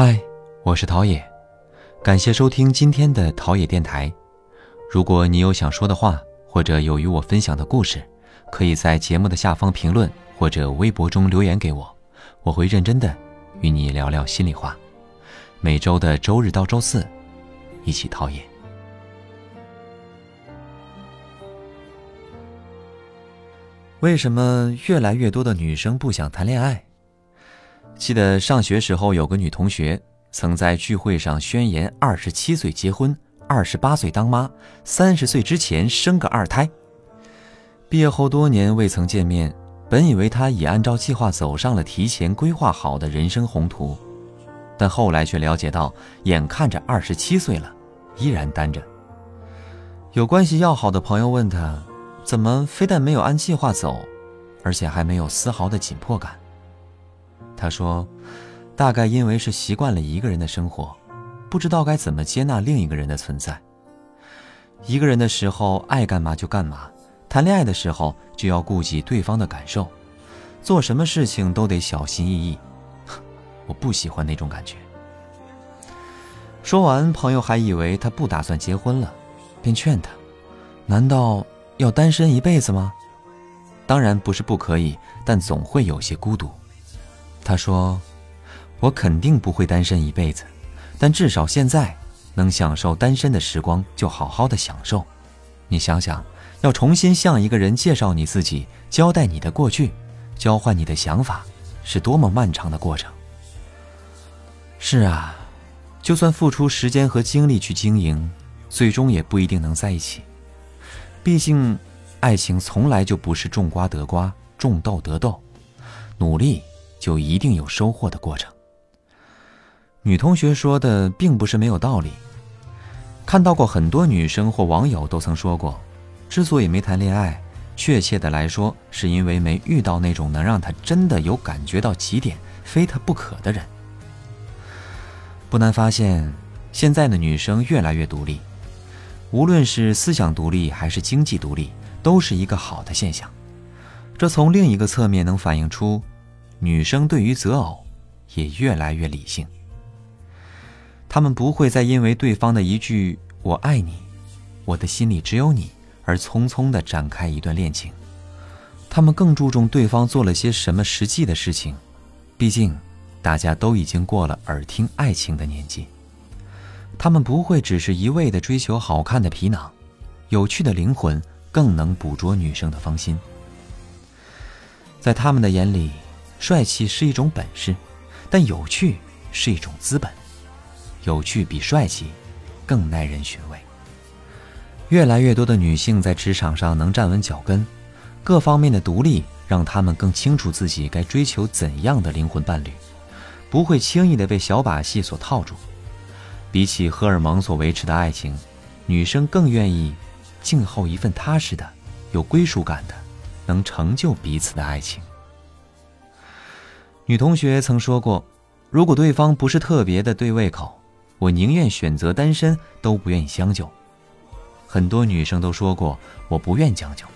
嗨，我是陶冶，感谢收听今天的陶冶电台。如果你有想说的话，或者有与我分享的故事，可以在节目的下方评论或者微博中留言给我，我会认真的与你聊聊心里话。每周的周日到周四，一起陶冶。为什么越来越多的女生不想谈恋爱？记得上学时候有个女同学曾在聚会上宣言：二十七岁结婚，二十八岁当妈，三十岁之前生个二胎。毕业后多年未曾见面，本以为她已按照计划走上了提前规划好的人生宏图，但后来却了解到，眼看着二十七岁了，依然单着。有关系要好的朋友问她。怎么非但没有按计划走，而且还没有丝毫的紧迫感？他说：“大概因为是习惯了一个人的生活，不知道该怎么接纳另一个人的存在。一个人的时候爱干嘛就干嘛，谈恋爱的时候就要顾及对方的感受，做什么事情都得小心翼翼。我不喜欢那种感觉。”说完，朋友还以为他不打算结婚了，便劝他：“难道？”要单身一辈子吗？当然不是不可以，但总会有些孤独。他说：“我肯定不会单身一辈子，但至少现在能享受单身的时光，就好好的享受。你想想，要重新向一个人介绍你自己，交代你的过去，交换你的想法，是多么漫长的过程。是啊，就算付出时间和精力去经营，最终也不一定能在一起。”毕竟，爱情从来就不是种瓜得瓜，种豆得豆，努力就一定有收获的过程。女同学说的并不是没有道理。看到过很多女生或网友都曾说过，之所以没谈恋爱，确切的来说，是因为没遇到那种能让她真的有感觉到极点、非她不可的人。不难发现，现在的女生越来越独立。无论是思想独立还是经济独立，都是一个好的现象。这从另一个侧面能反映出，女生对于择偶也越来越理性。她们不会再因为对方的一句“我爱你，我的心里只有你”而匆匆地展开一段恋情。她们更注重对方做了些什么实际的事情。毕竟，大家都已经过了耳听爱情的年纪。他们不会只是一味的追求好看的皮囊，有趣的灵魂更能捕捉女生的芳心。在他们的眼里，帅气是一种本事，但有趣是一种资本。有趣比帅气更耐人寻味。越来越多的女性在职场上能站稳脚跟，各方面的独立让她们更清楚自己该追求怎样的灵魂伴侣，不会轻易的被小把戏所套住。比起荷尔蒙所维持的爱情，女生更愿意静候一份踏实的、有归属感的、能成就彼此的爱情。女同学曾说过：“如果对方不是特别的对胃口，我宁愿选择单身，都不愿意将就。”很多女生都说过：“我不愿将就。”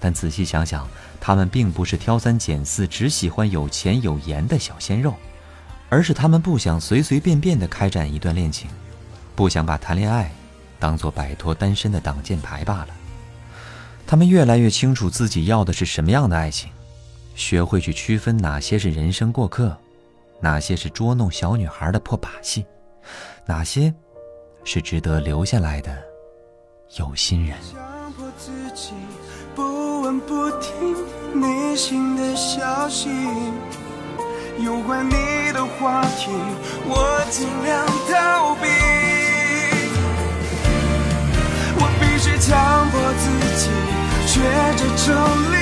但仔细想想，她们并不是挑三拣四，只喜欢有钱有颜的小鲜肉。而是他们不想随随便便的开展一段恋情，不想把谈恋爱当做摆脱单身的挡箭牌罢了。他们越来越清楚自己要的是什么样的爱情，学会去区分哪些是人生过客，哪些是捉弄小女孩的破把戏，哪些是值得留下来的有心人。不问不听内心的消息。有关你的话题，我尽量逃避。我必须强迫自己，学着抽离。